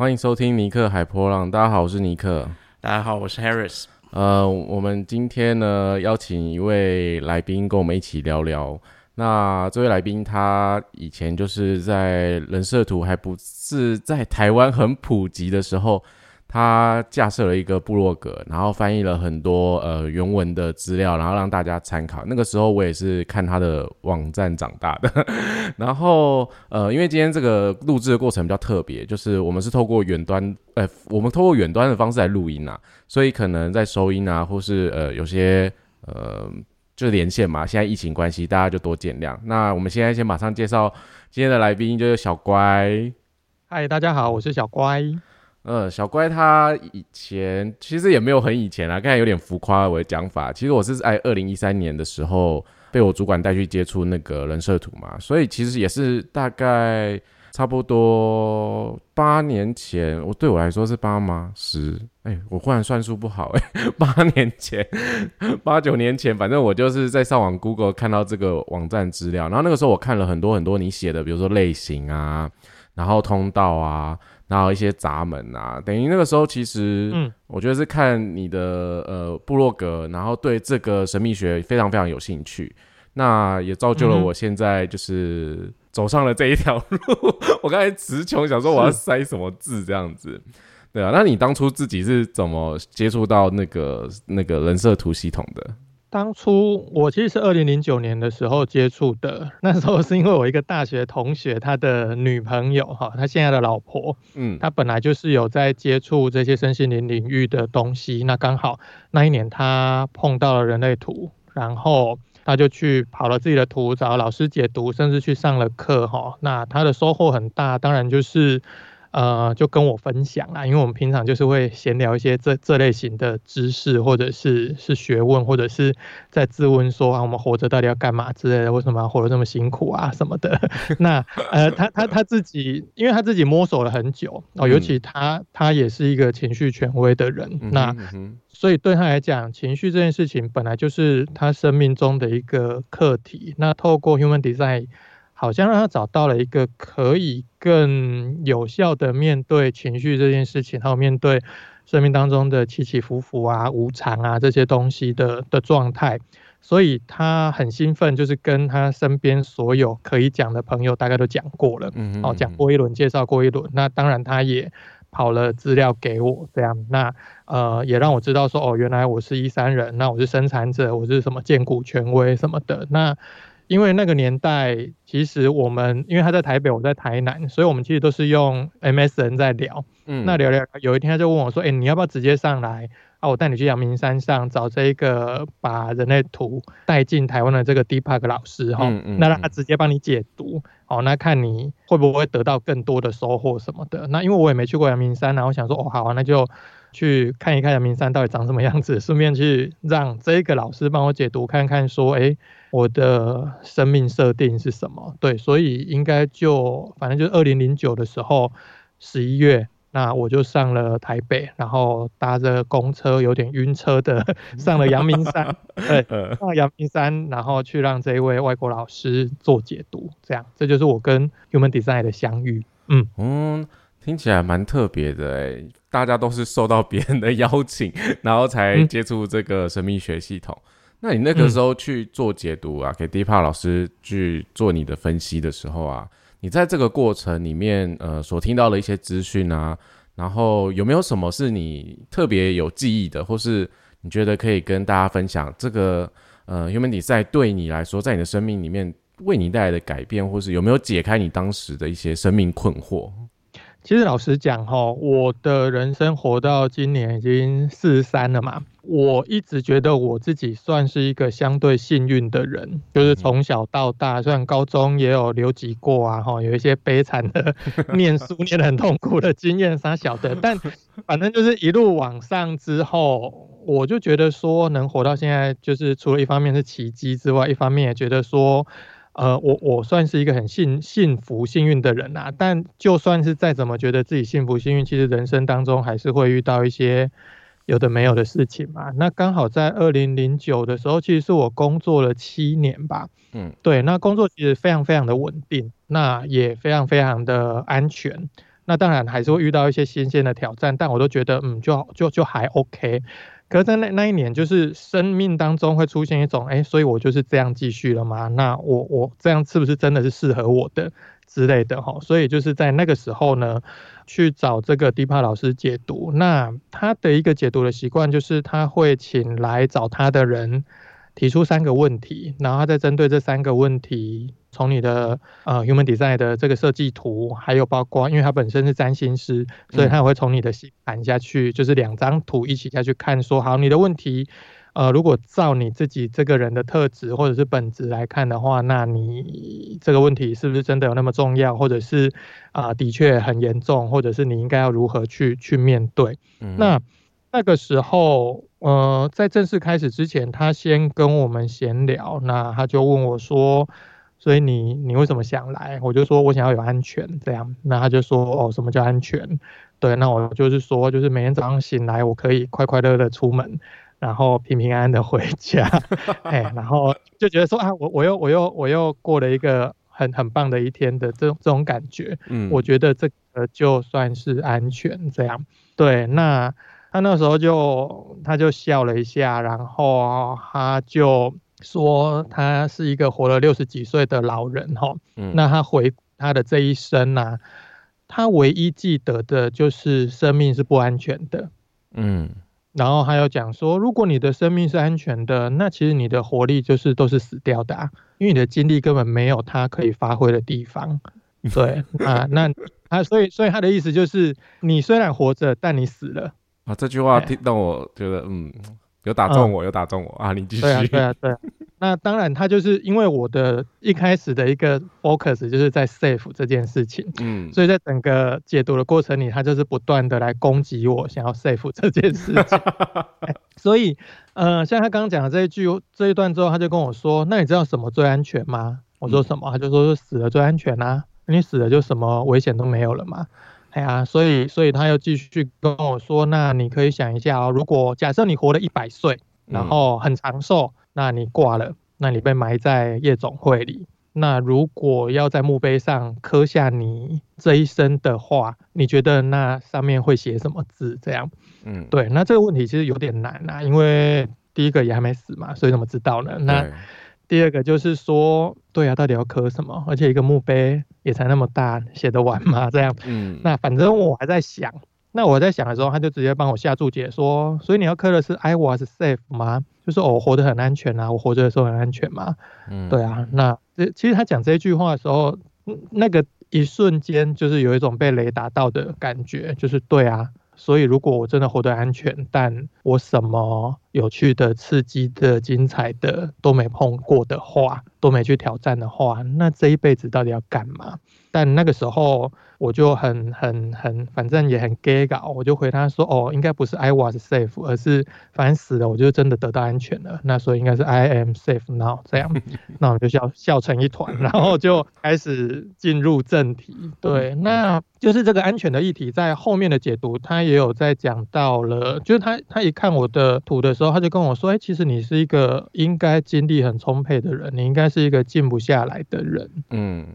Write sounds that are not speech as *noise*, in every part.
欢迎收听尼克海波浪。大家好，我是尼克。大家好，我是 Harris。呃，我们今天呢邀请一位来宾跟我们一起聊聊。那这位来宾他以前就是在人设图还不是在台湾很普及的时候。他架设了一个部落格，然后翻译了很多呃原文的资料，然后让大家参考。那个时候我也是看他的网站长大的。*laughs* 然后呃，因为今天这个录制的过程比较特别，就是我们是透过远端，呃，我们透过远端的方式来录音啊，所以可能在收音啊，或是呃有些呃就是连线嘛。现在疫情关系，大家就多见谅。那我们现在先马上介绍今天的来宾，就是小乖。嗨，大家好，我是小乖。呃，小乖他以前其实也没有很以前啊，刚才有点浮夸我的讲法。其实我是在二零一三年的时候被我主管带去接触那个人设图嘛，所以其实也是大概差不多八年前。我对我来说是八吗？十？哎，我忽然算数不好哎，*laughs* 八年前，*laughs* 八九年前，反正我就是在上网 Google 看到这个网站资料，然后那个时候我看了很多很多你写的，比如说类型啊，然后通道啊。然后一些闸门啊，等于那个时候其实，嗯，我觉得是看你的呃部落格，然后对这个神秘学非常非常有兴趣，那也造就了我现在就是走上了这一条路。*laughs* 我刚才词穷，想说我要塞什么字这样子，对啊。那你当初自己是怎么接触到那个那个人设图系统的？当初我其实是二零零九年的时候接触的，那时候是因为我一个大学同学，他的女朋友哈，他现在的老婆，嗯，他本来就是有在接触这些身心灵领域的东西，那刚好那一年他碰到了人类图，然后他就去跑了自己的图，找老师解读，甚至去上了课哈，那他的收获很大，当然就是。呃，就跟我分享啊，因为我们平常就是会闲聊一些这这类型的知识，或者是是学问，或者是在自问说啊，我们活着到底要干嘛之类的，为什么要活得这么辛苦啊什么的。*laughs* 那呃，他他他自己，因为他自己摸索了很久哦，尤其他他也是一个情绪权威的人，那所以对他来讲，情绪这件事情本来就是他生命中的一个课题。那透过 Human Design。好像让他找到了一个可以更有效的面对情绪这件事情，还有面对生命当中的起起伏伏啊、无常啊这些东西的的状态，所以他很兴奋，就是跟他身边所有可以讲的朋友大概都讲过了，嗯哦，讲过一轮，介绍过一轮。那当然他也跑了资料给我，这样，那呃也让我知道说，哦，原来我是一三人，那我是生产者，我是什么建股权威什么的，那。因为那个年代，其实我们因为他在台北，我在台南，所以我们其实都是用 MSN 在聊。嗯，那聊聊，有一天他就问我说：“哎，你要不要直接上来啊？我带你去阳明山上找这一个把人类图带进台湾的这个 Deepak 老师哈，那让他直接帮你解读。哦，那看你会不会得到更多的收获什么的。那因为我也没去过阳明山，然后想说，哦，好啊，那就。”去看一看阳明山到底长什么样子，顺便去让这个老师帮我解读看看，说，哎，我的生命设定是什么？对，所以应该就反正就是二零零九的时候，十一月，那我就上了台北，然后搭着公车有点晕车的上了阳明山，*laughs* 对，上阳明山，然后去让这一位外国老师做解读，这样，这就是我跟 Human Design 的相遇。嗯嗯。听起来蛮特别的哎，大家都是受到别人的邀请，然后才接触这个神秘学系统。那你那个时候去做解读啊，给 Deepak 老师去做你的分析的时候啊，你在这个过程里面，呃，所听到的一些资讯啊，然后有没有什么是你特别有记忆的，或是你觉得可以跟大家分享？这个呃，Human Design 对你来说，在你的生命里面为你带来的改变，或是有没有解开你当时的一些生命困惑？其实老实讲哈，我的人生活到今年已经四十三了嘛，我一直觉得我自己算是一个相对幸运的人，就是从小到大，虽然高中也有留级过啊，哈，有一些悲惨的念书念得很痛苦的经验，啥小的，*laughs* 但反正就是一路往上之后，我就觉得说能活到现在，就是除了一方面是奇迹之外，一方面也觉得说。呃，我我算是一个很幸幸福幸运的人呐，但就算是再怎么觉得自己幸福幸运，其实人生当中还是会遇到一些有的没有的事情嘛。那刚好在二零零九的时候，其实是我工作了七年吧，嗯，对，那工作其实非常非常的稳定，那也非常非常的安全。那当然还是会遇到一些新鲜的挑战，但我都觉得嗯，就就就还 OK。可是，在那那一年，就是生命当中会出现一种，哎，所以我就是这样继续了吗？那我我这样是不是真的是适合我的之类的哈？所以就是在那个时候呢，去找这个 Deepa 老师解读。那他的一个解读的习惯就是他会请来找他的人提出三个问题，然后他再针对这三个问题。从你的呃 human design 的这个设计图，还有包括，因为他本身是占星师，所以他会从你的星盘下去，就是两张图一起下去看，说好你的问题，呃，如果照你自己这个人的特质或者是本质来看的话，那你这个问题是不是真的有那么重要，或者是啊的确很严重，或者是你应该要如何去去面对？那那个时候，呃，在正式开始之前，他先跟我们闲聊，那他就问我说。所以你你为什么想来？我就说我想要有安全，这样。那他就说哦，什么叫安全？对，那我就是说，就是每天早上醒来，我可以快快乐乐出门，然后平平安安的回家。*laughs* 哎，然后就觉得说啊，我我又我又我又过了一个很很棒的一天的这种这种感觉。嗯，我觉得这个就算是安全，这样。对，那他那时候就他就笑了一下，然后他就。说他是一个活了六十几岁的老人哈，那他回他的这一生呐，他唯一记得的就是生命是不安全的，嗯，然后还有讲说，如果你的生命是安全的，那其实你的活力就是都是死掉的，啊，因为你的精力根本没有他可以发挥的地方，*laughs* 对啊，那他，所以所以他的意思就是，你虽然活着，但你死了。啊，这句话听到我觉得嗯。有打中我，有打中我啊！你继续。对啊，对啊，对。那当然，他就是因为我的一开始的一个 focus 就是在 safe 这件事情，嗯，所以在整个解读的过程里，他就是不断的来攻击我，想要 safe 这件事情。*laughs* 所以，呃，像他刚刚讲的这一句这一段之后，他就跟我说：“那你知道什么最安全吗？”我说：“什么？”他就说：“死了最安全啊！你死了就什么危险都没有了嘛。”哎呀，所以所以他又继续跟我说，那你可以想一下哦，如果假设你活了一百岁，然后很长寿，那你挂了，那你被埋在夜总会里，那如果要在墓碑上刻下你这一生的话，你觉得那上面会写什么字？这样，嗯，对，那这个问题其实有点难啊，因为第一个也还没死嘛，所以怎么知道呢？那。第二个就是说，对啊，到底要刻什么？而且一个墓碑也才那么大，写得完吗？这样，嗯，那反正我还在想，那我在想的时候，他就直接帮我下注解说，所以你要刻的是 I was safe 吗？就是我活得很安全啊，我活着的时候很安全嘛？嗯，对啊，那这其实他讲这句话的时候，那个一瞬间就是有一种被雷打到的感觉，就是对啊。所以，如果我真的活得安全，但我什么有趣的、刺激的、精彩的都没碰过的话，都没去挑战的话，那这一辈子到底要干嘛？但那个时候。我就很很很，反正也很 gay 搞，我就回他说，哦，应该不是 I was safe，而是反正死了，我就真的得到安全了。那所以应该是 I am safe now 这样，*laughs* 那我们就笑笑成一团，然后就开始进入正题。对，那就是这个安全的议题，在后面的解读，他也有在讲到了，就是他他一看我的图的时候，他就跟我说，哎，其实你是一个应该精力很充沛的人，你应该是一个静不下来的人。嗯。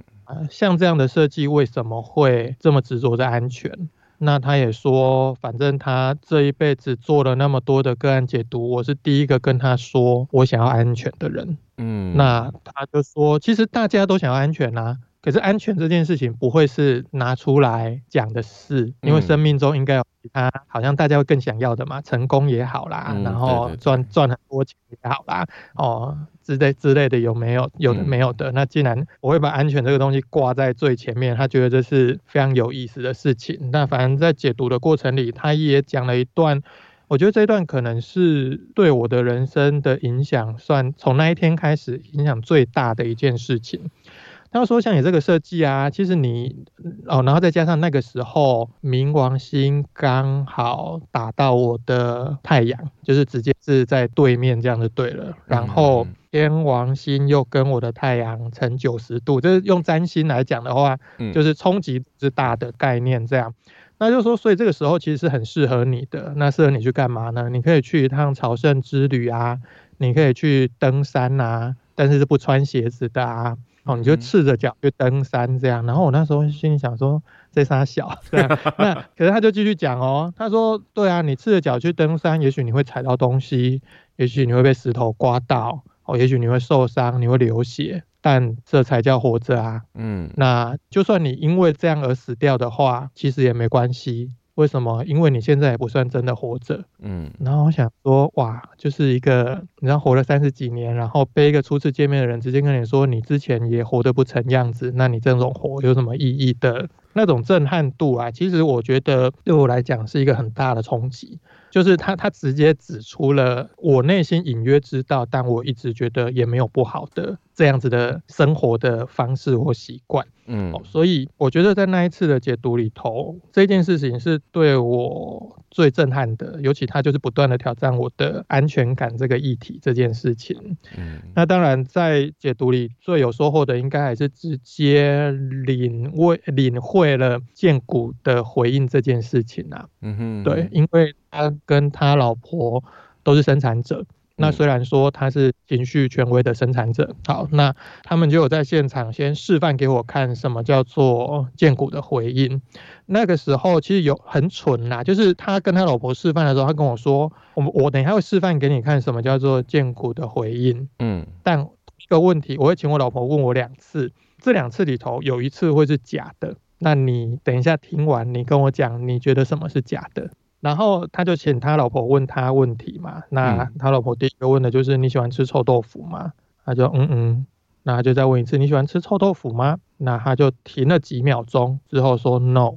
像这样的设计为什么会这么执着在安全？那他也说，反正他这一辈子做了那么多的个案解读，我是第一个跟他说我想要安全的人。嗯，那他就说，其实大家都想要安全啊。可是安全这件事情不会是拿出来讲的事，因为生命中应该有其他，好像大家会更想要的嘛，成功也好啦，然后赚赚很多钱也好啦，哦之类之类的有没有？有的没有的。那既然我会把安全这个东西挂在最前面，他觉得这是非常有意思的事情。那反正在解读的过程里，他也讲了一段，我觉得这一段可能是对我的人生的影响，算从那一天开始影响最大的一件事情。他说：“像你这个设计啊，其实你哦，然后再加上那个时候冥王星刚好打到我的太阳，就是直接是在对面这样就对了。然后天王星又跟我的太阳成九十度，就是用占星来讲的话，就是冲击之大的概念。这样，那就说，所以这个时候其实是很适合你的。那适合你去干嘛呢？你可以去一趟朝圣之旅啊，你可以去登山啊，但是是不穿鞋子的啊。”哦，你就赤着脚去登山这样。然后我那时候心里想说，这仨小对、啊。*laughs* 那可是他就继续讲哦，他说，对啊，你赤着脚去登山，也许你会踩到东西，也许你会被石头刮到，哦，也许你会受伤，你会流血，但这才叫活着啊。嗯，那就算你因为这样而死掉的话，其实也没关系。为什么？因为你现在也不算真的活着，嗯。然后我想说，哇，就是一个，你知道，活了三十几年，然后被一个初次见面的人直接跟你说，你之前也活得不成样子，那你这种活有什么意义的？那种震撼度啊，其实我觉得对我来讲是一个很大的冲击。就是他，他直接指出了我内心隐约知道，但我一直觉得也没有不好的这样子的生活的方式或习惯。嗯，所以我觉得在那一次的解读里头，这件事情是对我最震撼的，尤其他就是不断的挑战我的安全感这个议题这件事情。嗯，那当然在解读里最有收获的，应该还是直接领会领会了建谷的回应这件事情啊。嗯哼，对，因为他跟他老婆都是生产者。那虽然说他是情绪权威的生产者，好，那他们就有在现场先示范给我看什么叫做剑骨的回应。那个时候其实有很蠢啦，就是他跟他老婆示范的时候，他跟我说：“我我等一下会示范给你看什么叫做剑骨的回应。”嗯，但一个问题，我会请我老婆问我两次，这两次里头有一次会是假的。那你等一下听完，你跟我讲，你觉得什么是假的？然后他就请他老婆问他问题嘛，那他老婆第一个问的就是你喜欢吃臭豆腐吗？他就嗯嗯，那他就再问一次你喜欢吃臭豆腐吗？那他就停了几秒钟之后说 no。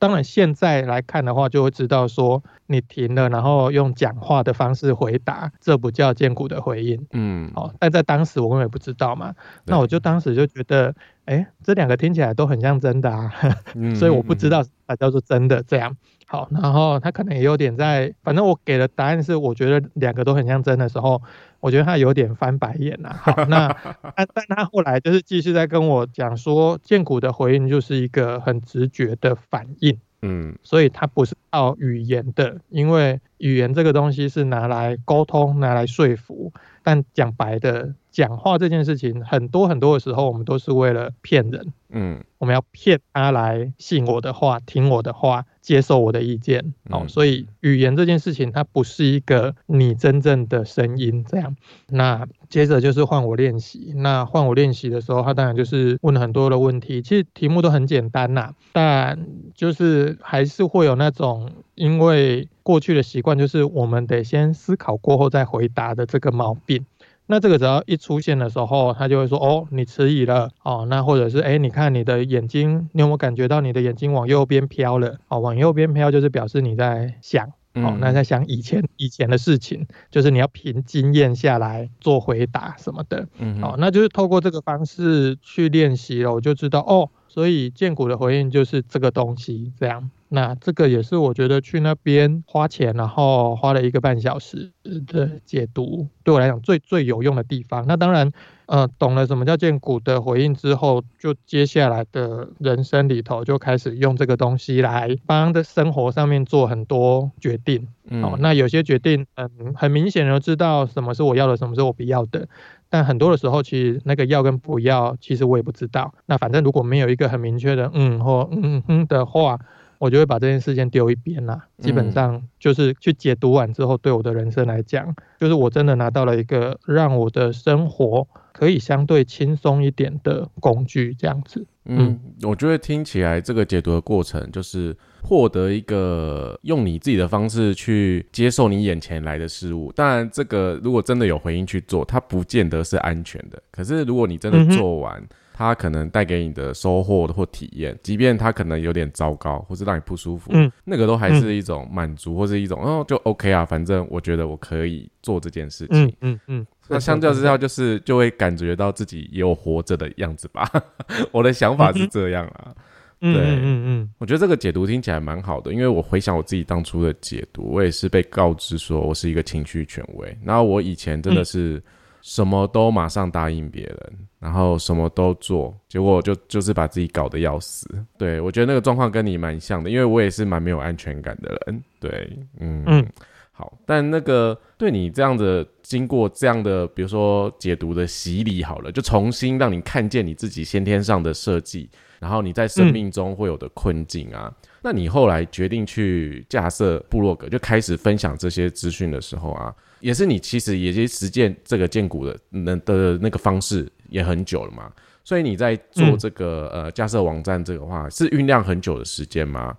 当然现在来看的话，就会知道说你停了，然后用讲话的方式回答，这不叫坚固的回应。嗯，好，但在当时我根本不知道嘛，那我就当时就觉得，哎，这两个听起来都很像真的啊，*laughs* 所以我不知道啥叫做真的这样。好，然后他可能也有点在，反正我给的答案是，我觉得两个都很像真的时候，我觉得他有点翻白眼呐。好，那但 *laughs* 但他后来就是继续在跟我讲说，剑骨的回应就是一个很直觉的反应，嗯，所以他不是靠语言的，因为语言这个东西是拿来沟通、拿来说服，但讲白的。讲话这件事情，很多很多的时候，我们都是为了骗人。嗯，我们要骗他来信我的话，听我的话，接受我的意见。哦，所以语言这件事情，它不是一个你真正的声音。这样，那接着就是换我练习。那换我练习的时候，他当然就是问了很多的问题。其实题目都很简单呐，但就是还是会有那种因为过去的习惯，就是我们得先思考过后再回答的这个毛病。那这个只要一出现的时候，他就会说：“哦，你迟疑了哦。”那或者是：“哎，你看你的眼睛，你有没有感觉到你的眼睛往右边飘了？哦，往右边飘就是表示你在想哦，那在想以前以前的事情，就是你要凭经验下来做回答什么的。嗯，哦，那就是透过这个方式去练习了，我就知道哦，所以建股的回应就是这个东西这样。那这个也是我觉得去那边花钱，然后花了一个半小时的解读，对我来讲最最有用的地方。那当然，呃，懂了什么叫建股的回应之后，就接下来的人生里头就开始用这个东西来帮的生活上面做很多决定。哦，那有些决定，嗯，很明显的知道什么是我要的，什么是我不要的。但很多的时候，其实那个要跟不要，其实我也不知道。那反正如果没有一个很明确的嗯或嗯哼的话。我就会把这件事情丢一边啦，基本上就是去解读完之后，对我的人生来讲，就是我真的拿到了一个让我的生活可以相对轻松一点的工具，这样子。嗯，我觉得听起来这个解读的过程，就是获得一个用你自己的方式去接受你眼前来的事物。当然，这个如果真的有回应去做，它不见得是安全的。可是如果你真的做完，它可能带给你的收获或体验，即便它可能有点糟糕，或是让你不舒服，嗯，那个都还是一种满足，或是一种哦，就 OK 啊，反正我觉得我可以做这件事情，嗯嗯，那相较之下，就是就会感觉到自己也有活着的样子吧。*laughs* 我的想法是这样啊，对，嗯嗯，我觉得这个解读听起来蛮好的，因为我回想我自己当初的解读，我也是被告知说我是一个情绪权威，然后我以前真的是。什么都马上答应别人，然后什么都做，结果就就是把自己搞得要死。对我觉得那个状况跟你蛮像的，因为我也是蛮没有安全感的人。对，嗯嗯。好，但那个对你这样的经过这样的，比如说解读的洗礼，好了，就重新让你看见你自己先天上的设计，然后你在生命中会有的困境啊。那你后来决定去架设部落格，就开始分享这些资讯的时候啊，也是你其实也是实践这个建股的那的那个方式也很久了嘛。所以你在做这个呃架设网站这个话，是酝酿很久的时间吗？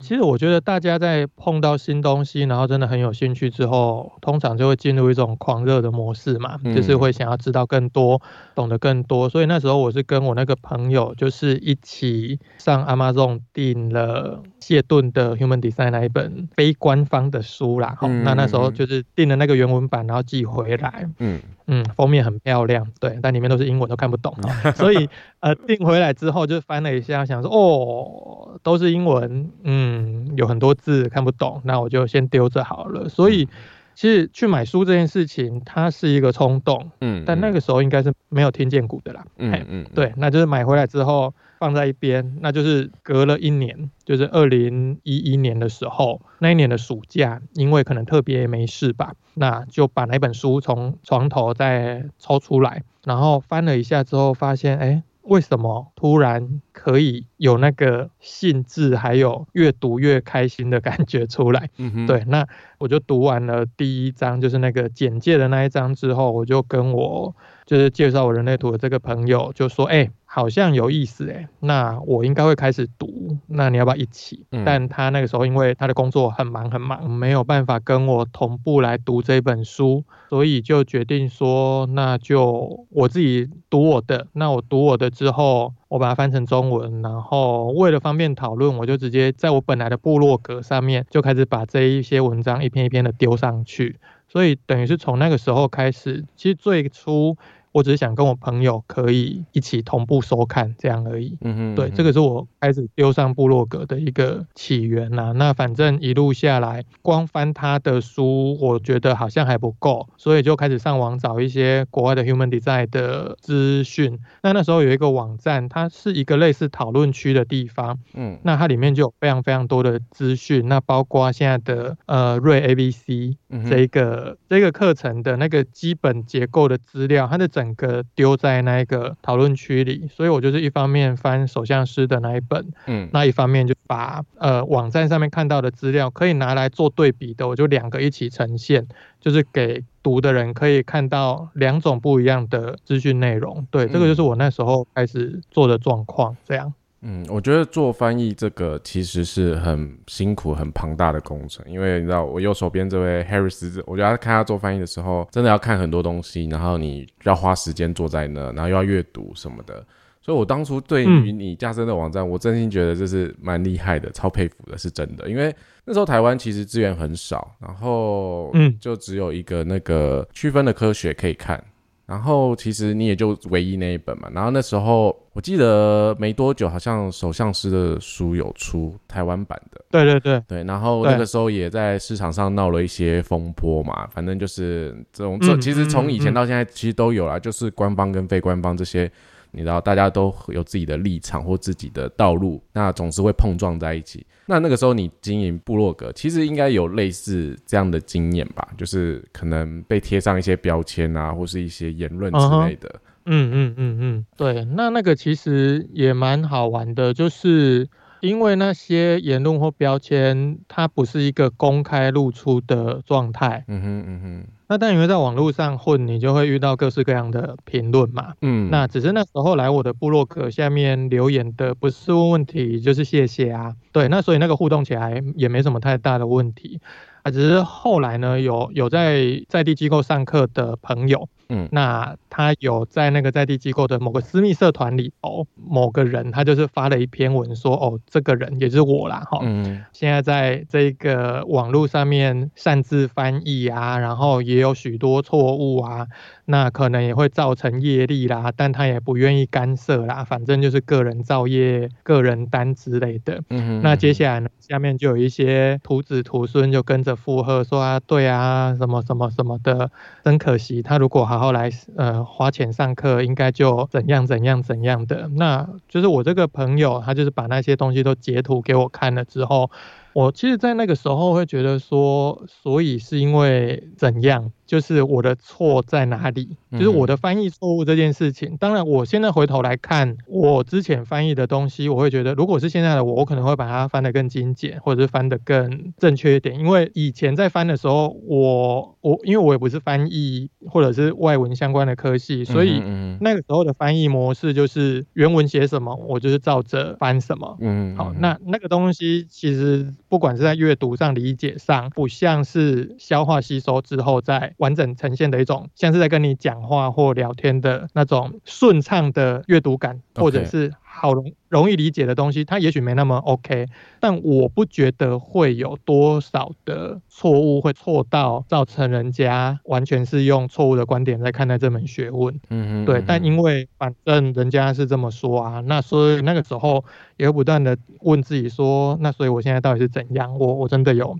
其实我觉得大家在碰到新东西，然后真的很有兴趣之后，通常就会进入一种狂热的模式嘛，就是会想要知道更多，懂得更多。所以那时候我是跟我那个朋友，就是一起上 Amazon 订了谢顿的 Human Design 那一本非官方的书啦。那那时候就是订了那个原文版，然后寄回来。嗯嗯，封面很漂亮，对，但里面都是英文，都看不懂。所以呃，订回来之后就翻了一下，想说哦，都是英文，嗯。嗯，有很多字看不懂，那我就先丢着好了。所以，其实去买书这件事情，它是一个冲动。嗯，但那个时候应该是没有听见股的啦。嗯嗯，对，那就是买回来之后放在一边，那就是隔了一年，就是二零一一年的时候，那一年的暑假，因为可能特别没事吧，那就把那本书从床头再抽出来，然后翻了一下之后，发现，哎。为什么突然可以有那个兴致，还有越读越开心的感觉出来？嗯，对，那我就读完了第一章，就是那个简介的那一章之后，我就跟我。就是介绍我人类图的这个朋友就说：“哎，好像有意思诶，那我应该会开始读，那你要不要一起？”但他那个时候因为他的工作很忙很忙，没有办法跟我同步来读这本书，所以就决定说：“那就我自己读我的。”那我读我的之后，我把它翻成中文，然后为了方便讨论，我就直接在我本来的部落格上面就开始把这一些文章一篇一篇的丢上去，所以等于是从那个时候开始，其实最初。我只是想跟我朋友可以一起同步收看这样而已。嗯哼，对，这个是我开始丢上部落格的一个起源呐。那反正一路下来，光翻他的书，我觉得好像还不够，所以就开始上网找一些国外的 Human Design 的资讯。那那时候有一个网站，它是一个类似讨论区的地方。嗯，那它里面就有非常非常多的资讯，那包括现在的呃瑞 A B C 这个这个课程的那个基本结构的资料，它的。整个丢在那一个讨论区里，所以我就是一方面翻首相师的那一本，嗯，那一方面就把呃网站上面看到的资料可以拿来做对比的，我就两个一起呈现，就是给读的人可以看到两种不一样的资讯内容。对，这个就是我那时候开始做的状况，这样。嗯，我觉得做翻译这个其实是很辛苦、很庞大的工程，因为你知道，我右手边这位 Harris，我觉得看他做翻译的时候，真的要看很多东西，然后你要花时间坐在那，然后又要阅读什么的。所以我当初对于你架设的网站，我真心觉得这是蛮厉害的，超佩服的，是真的。因为那时候台湾其实资源很少，然后嗯，就只有一个那个区分的科学可以看。然后其实你也就唯一那一本嘛。然后那时候我记得没多久，好像首相师的书有出台湾版的。对对对对。然后那个时候也在市场上闹了一些风波嘛。反正就是这种，这其实从以前到现在其实都有啦，就是官方跟非官方这些。你知道，大家都有自己的立场或自己的道路，那总是会碰撞在一起。那那个时候你经营部落格，其实应该有类似这样的经验吧？就是可能被贴上一些标签啊，或是一些言论之类的。嗯嗯嗯嗯，对。那那个其实也蛮好玩的，就是因为那些言论或标签，它不是一个公开露出的状态。嗯哼嗯哼。那但因为在网络上混，你就会遇到各式各样的评论嘛。嗯，那只是那时候来我的部落格下面留言的，不是问问题就是谢谢啊。对，那所以那个互动起来也没什么太大的问题。啊，只是后来呢，有有在在地机构上课的朋友。嗯，那他有在那个在地机构的某个私密社团里头，某个人他就是发了一篇文说，哦，这个人也就是我啦，哈，嗯，现在在这个网络上面擅自翻译啊，然后也有许多错误啊，那可能也会造成业力啦，但他也不愿意干涉啦，反正就是个人造业、个人单之类的，嗯那接下来呢，下面就有一些徒子徒孙就跟着附和说啊，对啊，什么什么什么的，真可惜，他如果好。然后来呃花钱上课，应该就怎样怎样怎样的。那就是我这个朋友，他就是把那些东西都截图给我看了之后，我其实，在那个时候会觉得说，所以是因为怎样？就是我的错在哪里？就是我的翻译错误这件事情。当然，我现在回头来看我之前翻译的东西，我会觉得，如果是现在的我，我可能会把它翻得更精简，或者是翻得更正确一点。因为以前在翻的时候，我我因为我也不是翻译或者是外文相关的科系，所以那个时候的翻译模式就是原文写什么，我就是照着翻什么。嗯，好，那那个东西其实不管是在阅读上、理解上，不像是消化吸收之后再。完整呈现的一种，像是在跟你讲话或聊天的那种顺畅的阅读感，或者是好容容易理解的东西，它也许没那么 OK，但我不觉得会有多少的错误会错到造成人家完全是用错误的观点在看待这门学问。嗯嗯，对。但因为反正人家是这么说啊，那所以那个时候也会不断的问自己说，那所以我现在到底是怎样？我我真的有。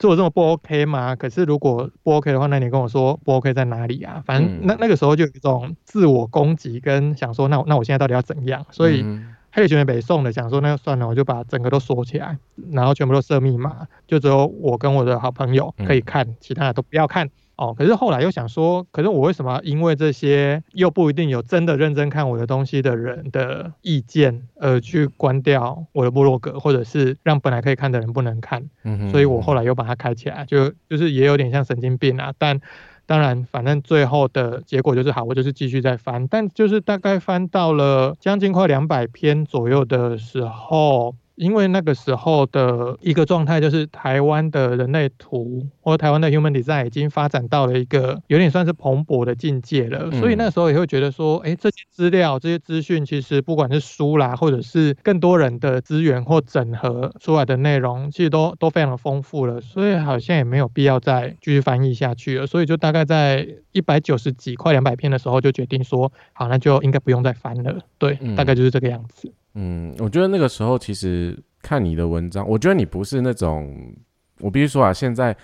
做这么不 OK 吗？可是如果不 OK 的话，那你跟我说不 OK 在哪里啊？反正那那个时候就有一种自我攻击，跟想说那那我现在到底要怎样？所以黑学员北宋的想说那算了，我就把整个都锁起来，然后全部都设密码，就只有我跟我的好朋友可以看，其他的都不要看。哦，可是后来又想说，可是我为什么因为这些又不一定有真的认真看我的东西的人的意见，而去关掉我的部落格，或者是让本来可以看的人不能看？嗯所以我后来又把它开起来，就就是也有点像神经病啊。但当然，反正最后的结果就是好，我就是继续在翻，但就是大概翻到了将近快两百篇左右的时候。因为那个时候的一个状态，就是台湾的人类图或台湾的 Human Design 已经发展到了一个有点算是蓬勃的境界了，所以那时候也会觉得说，哎，这些资料、这些资讯，其实不管是书啦，或者是更多人的资源或整合出来的内容，其实都都非常的丰富了，所以好像也没有必要再继续翻译下去了，所以就大概在一百九十几、快两百篇的时候，就决定说，好，那就应该不用再翻了，对，大概就是这个样子。嗯，我觉得那个时候其实看你的文章，我觉得你不是那种，我必须说啊，现在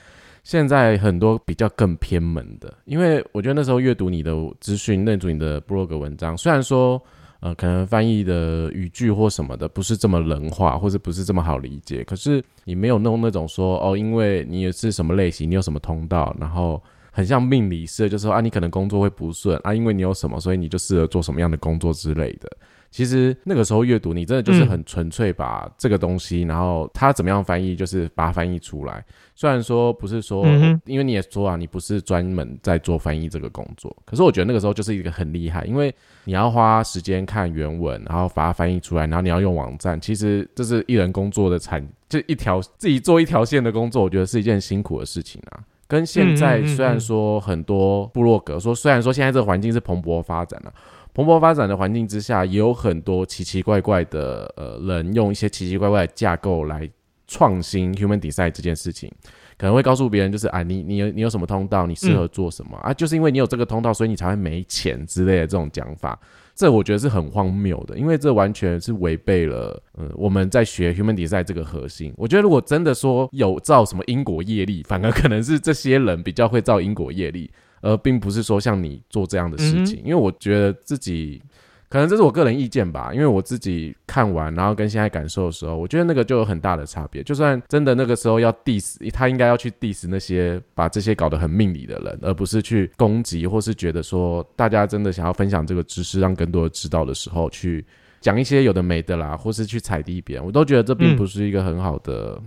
现在很多比较更偏门的，因为我觉得那时候阅读你的资讯，认读你的 blog 文章，虽然说呃可能翻译的语句或什么的不是这么人话，或者不是这么好理解，可是你没有弄那种说哦，因为你也是什么类型，你有什么通道，然后很像命理似的，就说啊你可能工作会不顺啊，因为你有什么，所以你就适合做什么样的工作之类的。其实那个时候阅读，你真的就是很纯粹把这个东西，然后它怎么样翻译，就是把它翻译出来。虽然说不是说，因为你也说啊，你不是专门在做翻译这个工作，可是我觉得那个时候就是一个很厉害，因为你要花时间看原文，然后把它翻译出来，然后你要用网站，其实这是一人工作的产，就一条自己做一条线的工作，我觉得是一件辛苦的事情啊。跟现在虽然说很多部落格说，虽然说现在这个环境是蓬勃发展了。蓬勃发展的环境之下，也有很多奇奇怪怪的呃人用一些奇奇怪怪的架构来创新 human design 这件事情，可能会告诉别人就是啊，你你有你有什么通道，你适合做什么啊？就是因为你有这个通道，所以你才会没钱之类的这种讲法，这我觉得是很荒谬的，因为这完全是违背了嗯我们在学 human design 这个核心。我觉得如果真的说有造什么因果业力，反而可能是这些人比较会造因果业力。而并不是说像你做这样的事情，因为我觉得自己可能这是我个人意见吧。因为我自己看完，然后跟现在感受的时候，我觉得那个就有很大的差别。就算真的那个时候要 diss，他应该要去 diss 那些把这些搞得很命理的人，而不是去攻击，或是觉得说大家真的想要分享这个知识，让更多人知道的时候，去讲一些有的没的啦，或是去踩低别人。我都觉得这并不是一个很好的。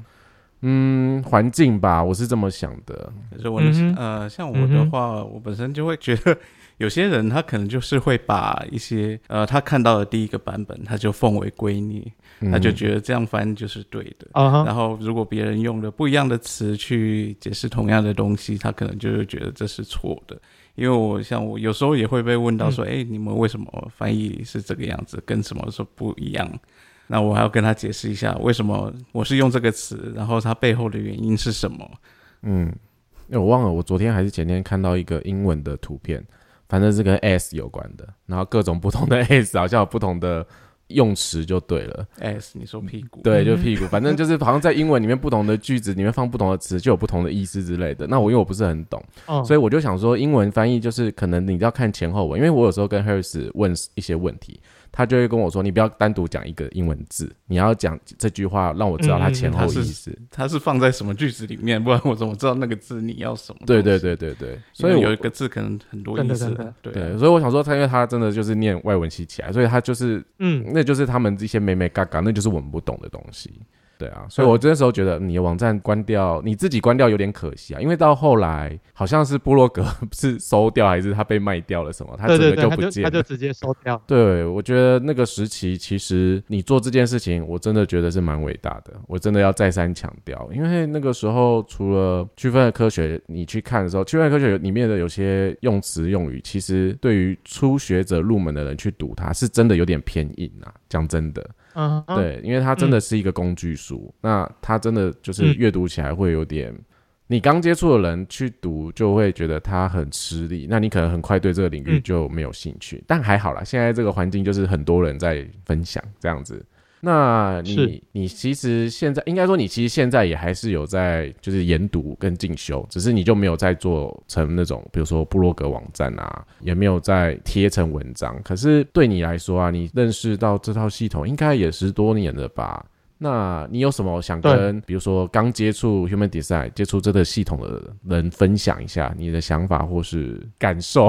嗯，环境吧，我是这么想的。可是我呃，像我的话，我本身就会觉得，有些人他可能就是会把一些呃，他看到的第一个版本，他就奉为圭臬，他就觉得这样翻就是对的。然后如果别人用了不一样的词去解释同样的东西，他可能就是觉得这是错的。因为我像我有时候也会被问到说，哎，你们为什么翻译是这个样子，跟什么说不一样？那我还要跟他解释一下，为什么我是用这个词，然后它背后的原因是什么？嗯，我忘了，我昨天还是前天看到一个英文的图片，反正是跟 S 有关的，然后各种不同的 *laughs* S 好像有不同的用词就对了。S，你说屁股？对，就屁股，反正就是好像在英文里面不同的句子里面放不同的词，就有不同的意思之类的。那我因为我不是很懂，所以我就想说，英文翻译就是可能你要看前后文，因为我有时候跟 Harris 问一些问题。他就会跟我说：“你不要单独讲一个英文字，你要讲这句话，让我知道它前后意思。它是放在什么句子里面？不然我怎么知道那个字你要什么？”对对对对对，所以有一个字可能很多意思。对，所以我想说，他因为他真的就是念外文系起来，所以他就是嗯，那就是他们这些美美嘎嘎，那就是我们不懂的东西。对啊，所以我这时候觉得你的网站关掉，你自己关掉有点可惜啊，因为到后来好像是部落格 *laughs* 是收掉，还是他被卖掉了什么，他整个就不见，他就直接收掉。对，我觉得那个时期其实你做这件事情，我真的觉得是蛮伟大的，我真的要再三强调，因为那个时候除了区分的科学，你去看的时候，区分的科学里面的有些用词用语，其实对于初学者入门的人去读它是真的有点偏硬啊，讲真的。嗯，对，因为它真的是一个工具书，那它真的就是阅读起来会有点，你刚接触的人去读就会觉得它很吃力，那你可能很快对这个领域就没有兴趣。但还好啦，现在这个环境就是很多人在分享这样子。那你你其实现在应该说你其实现在也还是有在就是研读跟进修，只是你就没有在做成那种比如说部落格网站啊，也没有在贴成文章。可是对你来说啊，你认识到这套系统应该也十多年了吧？那你有什么想跟比如说刚接触 Human Design 接触这个系统的人分享一下你的想法或是感受？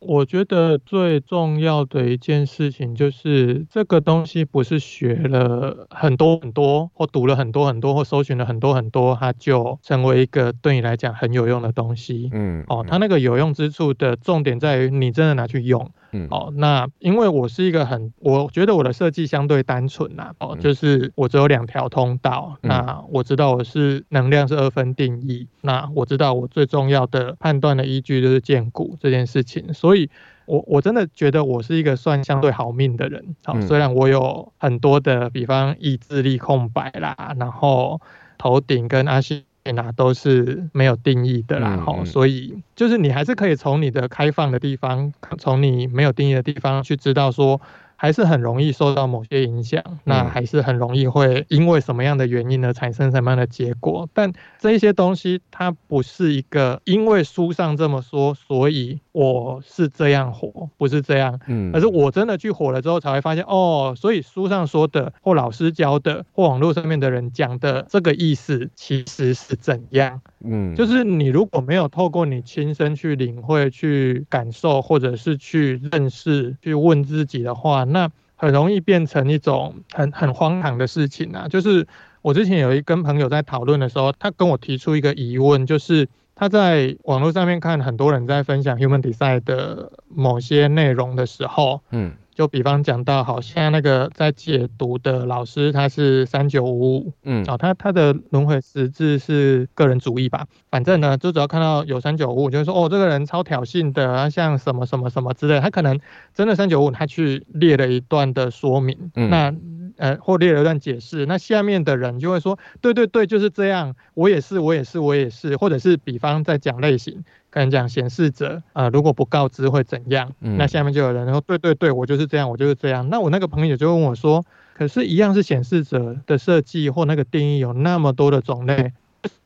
我觉得最重要的一件事情就是，这个东西不是学了很多很多，或读了很多很多，或搜寻了很多很多，它就成为一个对你来讲很有用的东西。嗯，哦，它那个有用之处的重点在于你真的拿去用。嗯，哦，那因为我是一个很，我觉得我的设计相对单纯呐，哦，就是我只有两条通道，那我知道我是能量是二分定义，那我知道我最重要的判断的依据就是建股这件事情，所以我我真的觉得我是一个算相对好命的人，好，虽然我有很多的，比方意志力空白啦，然后头顶跟阿信。哪都是没有定义的啦，哈，所以就是你还是可以从你的开放的地方，从你没有定义的地方去知道说。还是很容易受到某些影响，那还是很容易会因为什么样的原因呢产生什么样的结果？但这一些东西它不是一个因为书上这么说，所以我是这样活，不是这样，嗯，而是我真的去火了之后才会发现，哦，所以书上说的或老师教的或网络上面的人讲的这个意思其实是怎样？嗯，就是你如果没有透过你亲身去领会、去感受，或者是去认识、去问自己的话，那很容易变成一种很很荒唐的事情啊！就是我之前有一跟朋友在讨论的时候，他跟我提出一个疑问，就是他在网络上面看很多人在分享 Human Design 的某些内容的时候，嗯。就比方讲到，好像那个在解读的老师，他是三九五五，嗯，哦，他他的轮回实质是个人主义吧？反正呢，就只要看到有三九五五，就会说，哦，这个人超挑衅的，像什么什么什么之类。他可能真的三九五，他去列了一段的说明，嗯那呃，或列了一段解释，那下面的人就会说，对对对，就是这样，我也是，我也是，我也是，或者是比方在讲类型。跟人讲显示者啊，如果不告知会怎样？那下面就有人说，对对对，我就是这样，我就是这样。那我那个朋友就问我说，可是，一样是显示者的设计或那个定义有那么多的种类，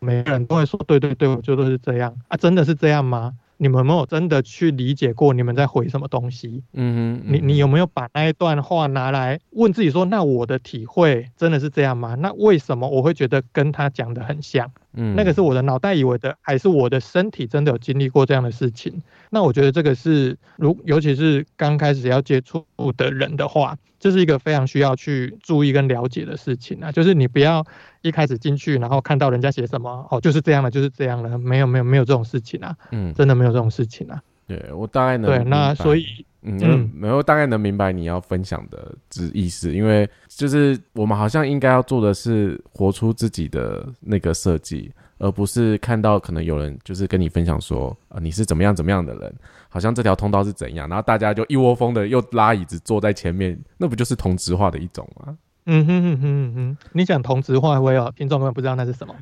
每个人都会说，对对对，我就都是这样啊，真的是这样吗？你们有没有真的去理解过你们在回什么东西？嗯哼，你你有没有把那一段话拿来问自己说，那我的体会真的是这样吗？那为什么我会觉得跟他讲的很像？嗯，那个是我的脑袋以为的，还是我的身体真的有经历过这样的事情？那我觉得这个是，如尤其是刚开始要接触的人的话。这是一个非常需要去注意跟了解的事情啊，就是你不要一开始进去，然后看到人家写什么，哦，就是这样的，就是这样的，没有没有没有这种事情啊，嗯，真的没有这种事情啊。对我大概能对，那所以嗯，没有大概能明白你要分享的之意思，因为就是我们好像应该要做的是活出自己的那个设计。而不是看到可能有人就是跟你分享说，呃，你是怎么样怎么样的人，好像这条通道是怎样，然后大家就一窝蜂的又拉椅子坐在前面，那不就是同质化的一种吗？嗯哼哼哼哼，你讲同质化会有听众根本不知道那是什么。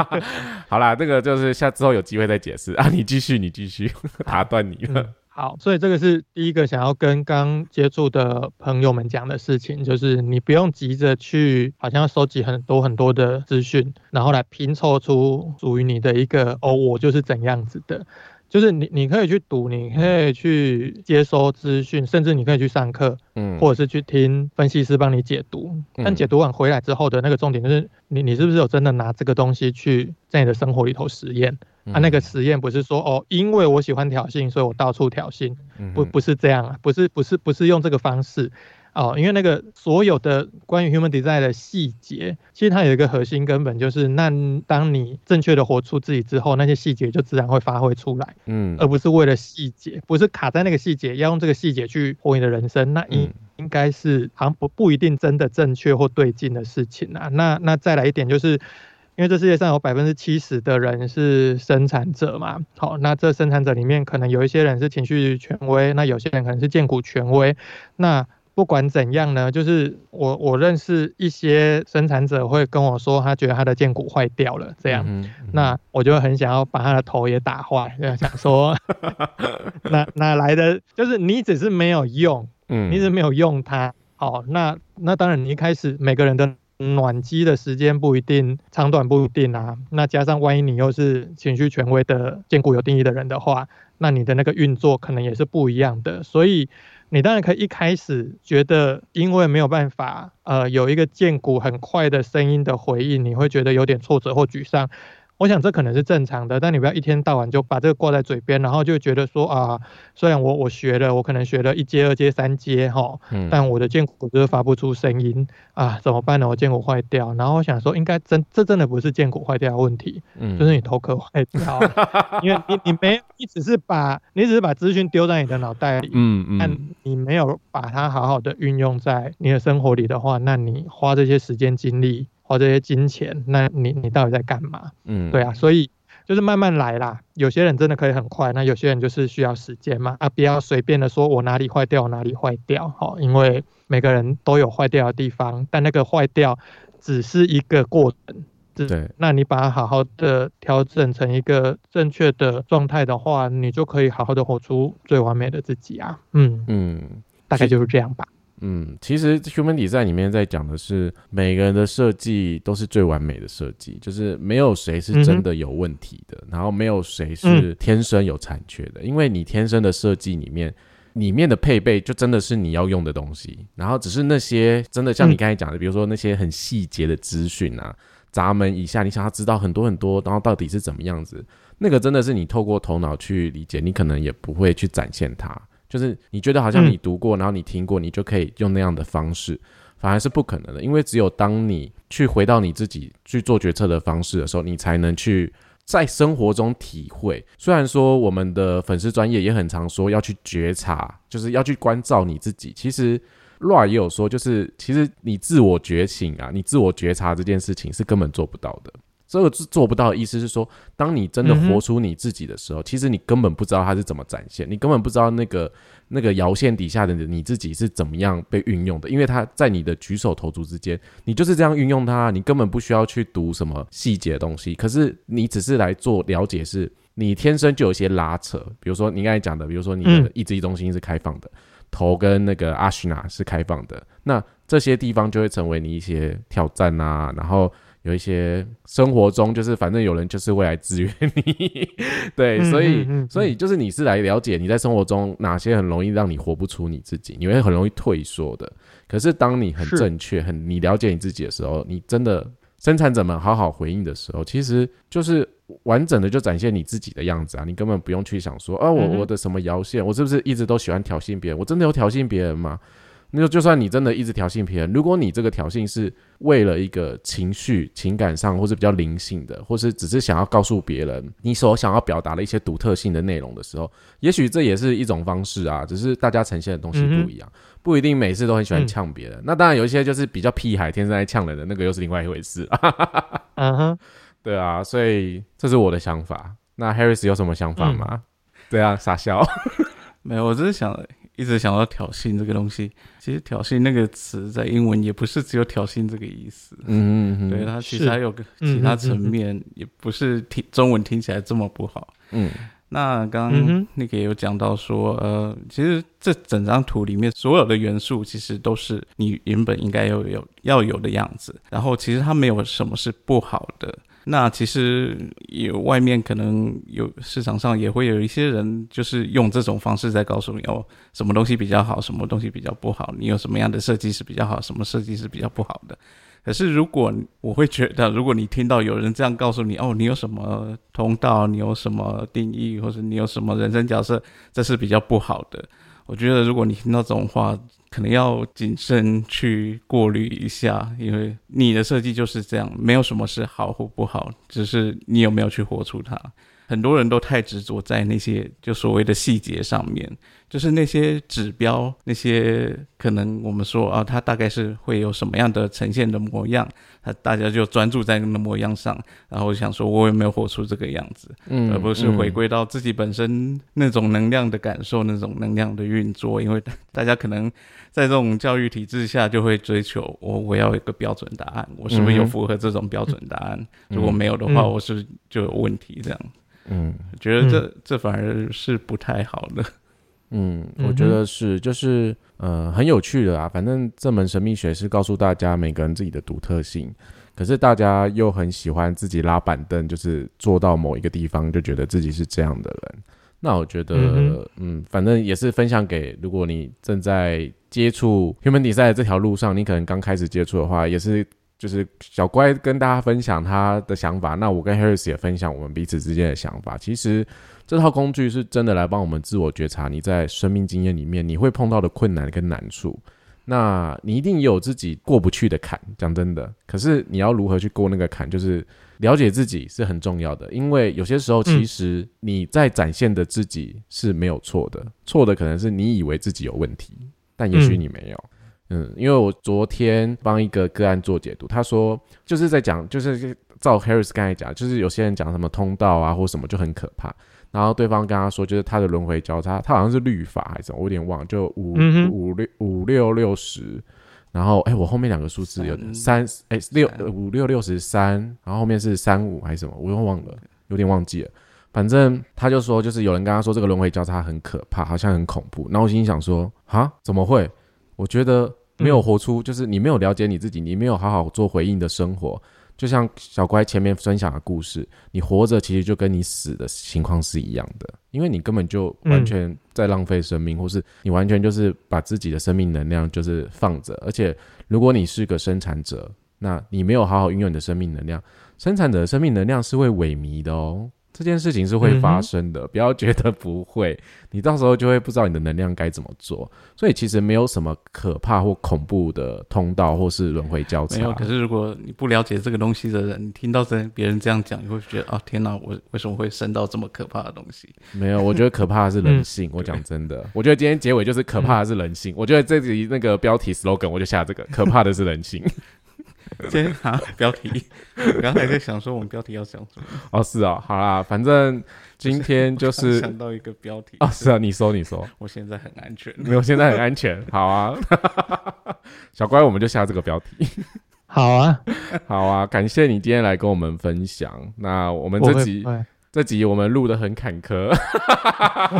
*laughs* 好啦，这个就是下之后有机会再解释啊，*laughs* 你继续，你继续，*laughs* 打断你了。好，所以这个是第一个想要跟刚接触的朋友们讲的事情，就是你不用急着去，好像要收集很多很多的资讯，然后来拼凑出属于你的一个哦，我就是怎样子的。就是你你可以去读，你可以去接收资讯，甚至你可以去上课，嗯，或者是去听分析师帮你解读。但解读完回来之后的那个重点就是，你你是不是有真的拿这个东西去在你的生活里头实验？啊，那个实验不是说哦，因为我喜欢挑衅，所以我到处挑衅，不不是这样啊，不是不是不是用这个方式。哦，因为那个所有的关于 human design 的细节，其实它有一个核心根本，就是那当你正确的活出自己之后，那些细节就自然会发挥出来，嗯，而不是为了细节，不是卡在那个细节，要用这个细节去活你的人生，那应应该是好像不不一定真的正确或对劲的事情啊。那那再来一点就是。因为这世界上有百分之七十的人是生产者嘛，好，那这生产者里面可能有一些人是情绪权威，那有些人可能是荐股权威，那。不管怎样呢，就是我我认识一些生产者会跟我说，他觉得他的剑骨坏掉了，这样，那我就很想要把他的头也打坏，想说，*laughs* 哪哪来的？就是你只是没有用，嗯，你只是没有用它，好，那那当然，你一开始每个人的暖机的时间不一定长短不一定啊，那加上万一你又是情绪权威的剑骨有定义的人的话，那你的那个运作可能也是不一样的，所以。你当然可以一开始觉得，因为没有办法，呃，有一个见骨很快的声音的回应，你会觉得有点挫折或沮丧。我想这可能是正常的，但你不要一天到晚就把这个挂在嘴边，然后就觉得说啊，虽然我我学了，我可能学了一阶、二阶、三阶哈，但我的剑骨就是发不出声音啊，怎么办呢？我剑骨坏掉。然后我想说，应该真这真的不是剑骨坏掉的问题，就是你头壳坏掉，*laughs* 因为你你没你只是把你只是把资讯丢在你的脑袋里，嗯嗯，但你没有把它好好的运用在你的生活里的话，那你花这些时间精力。花这些金钱，那你你到底在干嘛？嗯，对啊，所以就是慢慢来啦。有些人真的可以很快，那有些人就是需要时间嘛。啊，不要随便的说我哪里坏掉哪里坏掉，哈，因为每个人都有坏掉的地方，但那个坏掉只是一个过程。对，那你把它好好的调整成一个正确的状态的话，你就可以好好的活出最完美的自己啊。嗯嗯，大概就是这样吧。嗯，其实 Human Design 里面在讲的是每个人的设计都是最完美的设计，就是没有谁是真的有问题的，然后没有谁是天生有残缺的，因为你天生的设计里面，里面的配备就真的是你要用的东西，然后只是那些真的像你刚才讲的，比如说那些很细节的资讯啊，闸门以下，你想要知道很多很多，然后到底是怎么样子，那个真的是你透过头脑去理解，你可能也不会去展现它。就是你觉得好像你读过，然后你听过，你就可以用那样的方式，反而是不可能的。因为只有当你去回到你自己去做决策的方式的时候，你才能去在生活中体会。虽然说我们的粉丝专业也很常说要去觉察，就是要去关照你自己。其实 Ra 也有说，就是其实你自我觉醒啊，你自我觉察这件事情是根本做不到的。这个是做不到的意思是说，当你真的活出你自己的时候，其实你根本不知道它是怎么展现，你根本不知道那个那个摇线底下的你自己是怎么样被运用的，因为它在你的举手投足之间，你就是这样运用它，你根本不需要去读什么细节的东西，可是你只是来做了解，是你天生就有一些拉扯，比如说你刚才讲的，比如说你的意志力中心是开放的，头跟那个阿许娜是开放的，那这些地方就会成为你一些挑战啊，然后。有一些生活中，就是反正有人就是会来支援你，*laughs* 对，所以所以就是你是来了解你在生活中哪些很容易让你活不出你自己，你会很容易退缩的。可是当你很正确、很你了解你自己的时候，你真的生产者们好好回应的时候，其实就是完整的就展现你自己的样子啊！你根本不用去想说啊，我我的什么摇线，我是不是一直都喜欢挑衅别人？我真的有挑衅别人吗？那就算你真的一直挑衅别人，如果你这个挑衅是为了一个情绪、情感上，或是比较灵性的，或是只是想要告诉别人你所想要表达的一些独特性的内容的时候，也许这也是一种方式啊。只是大家呈现的东西不一样，不一定每次都很喜欢呛别人。那当然有一些就是比较屁孩，天生爱呛人的那个又是另外一回事。*laughs* 嗯哼，对啊，所以这是我的想法。那 Harris 有什么想法吗？对啊，傻笑。没有，我只是想。一直想要挑衅这个东西，其实挑衅那个词在英文也不是只有挑衅这个意思，嗯，对，它其实还有个其他层面，也不是听中文听起来这么不好。嗯，那刚刚那个也有讲到说，呃，其实这整张图里面所有的元素其实都是你原本应该要有要有的样子，然后其实它没有什么是不好的。那其实有外面可能有市场上也会有一些人，就是用这种方式在告诉你哦，什么东西比较好，什么东西比较不好，你有什么样的设计是比较好，什么设计是比较不好的。可是如果我会觉得，如果你听到有人这样告诉你哦，你有什么通道，你有什么定义，或者你有什么人生角色，这是比较不好的。我觉得如果你听到这种话，可能要谨慎去过滤一下，因为你的设计就是这样，没有什么是好或不好，只是你有没有去活出它。很多人都太执着在那些就所谓的细节上面，就是那些指标，那些可能我们说啊，它大概是会有什么样的呈现的模样，他大家就专注在那个模样上，然后想说我有没有活出这个样子，嗯，而不是回归到自己本身那种能量的感受，那种能量的运作，因为大家可能在这种教育体制下就会追求我我要一个标准答案，我是不是有符合这种标准答案？如果没有的话，我是就有问题？这样。嗯，觉得这这反而是不太好的。嗯，我觉得是，就是呃，很有趣的啊。反正这门神秘学是告诉大家每个人自己的独特性，可是大家又很喜欢自己拉板凳，就是坐到某一个地方就觉得自己是这样的人。那我觉得，嗯，反正也是分享给如果你正在接触 human design 这条路上，你可能刚开始接触的话，也是。就是小乖跟大家分享他的想法，那我跟 Harris 也分享我们彼此之间的想法。其实这套工具是真的来帮我们自我觉察，你在生命经验里面你会碰到的困难跟难处，那你一定有自己过不去的坎。讲真的，可是你要如何去过那个坎，就是了解自己是很重要的。因为有些时候，其实你在展现的自己是没有错的，错的可能是你以为自己有问题，但也许你没有。嗯，因为我昨天帮一个个案做解读，他说就是在讲，就是照 Harris 刚才讲，就是有些人讲什么通道啊或什么就很可怕，然后对方跟他说，就是他的轮回交叉，他好像是律法还是什么，我有点忘，就五五六五六六十，然后哎，我后面两个数字有三哎六五六六十三，然后后面是三五还是什么，我又忘了，有点忘记了，反正他就说，就是有人跟他说这个轮回交叉很可怕，好像很恐怖，然后我心想说啊，怎么会？我觉得。没有活出，就是你没有了解你自己，你没有好好做回应的生活。就像小乖前面分享的故事，你活着其实就跟你死的情况是一样的，因为你根本就完全在浪费生命，或是你完全就是把自己的生命能量就是放着。而且，如果你是个生产者，那你没有好好运用你的生命能量，生产者的生命能量是会萎靡的哦。这件事情是会发生的，不要觉得不会，你到时候就会不知道你的能量该怎么做。所以其实没有什么可怕或恐怖的通道或是轮回交叉。没有，可是如果你不了解这个东西的人，你听到这别人这样讲，你会觉得啊，天哪，我为什么会生到这么可怕的东西？没有，我觉得可怕的是人性。我讲真的，我觉得今天结尾就是可怕的是人性。我觉得这集那个标题 slogan 我就下这个，*laughs* 可怕的是人性。先拿标题，我 *laughs* 刚才在想说我们标题要讲什么。哦，是啊，好啦，反正今天就是想到一个标题。哦，是啊，你说你说，我现在很安全，没有，现在很安全，好啊，*laughs* 小乖，我们就下这个标题，好啊，好啊，感谢你今天来跟我们分享，那我们这集。这集我们录的很坎坷，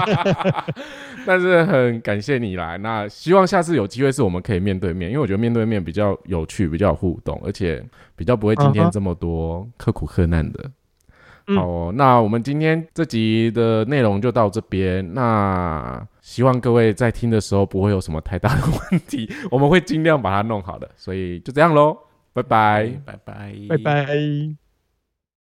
*laughs* 但是很感谢你来。那希望下次有机会是我们可以面对面，因为我觉得面对面比较有趣，比较有互动，而且比较不会今天这么多刻苦克难的。好，那我们今天这集的内容就到这边。那希望各位在听的时候不会有什么太大的问题，*laughs* 我们会尽量把它弄好的。所以就这样喽，拜拜，拜拜，拜拜。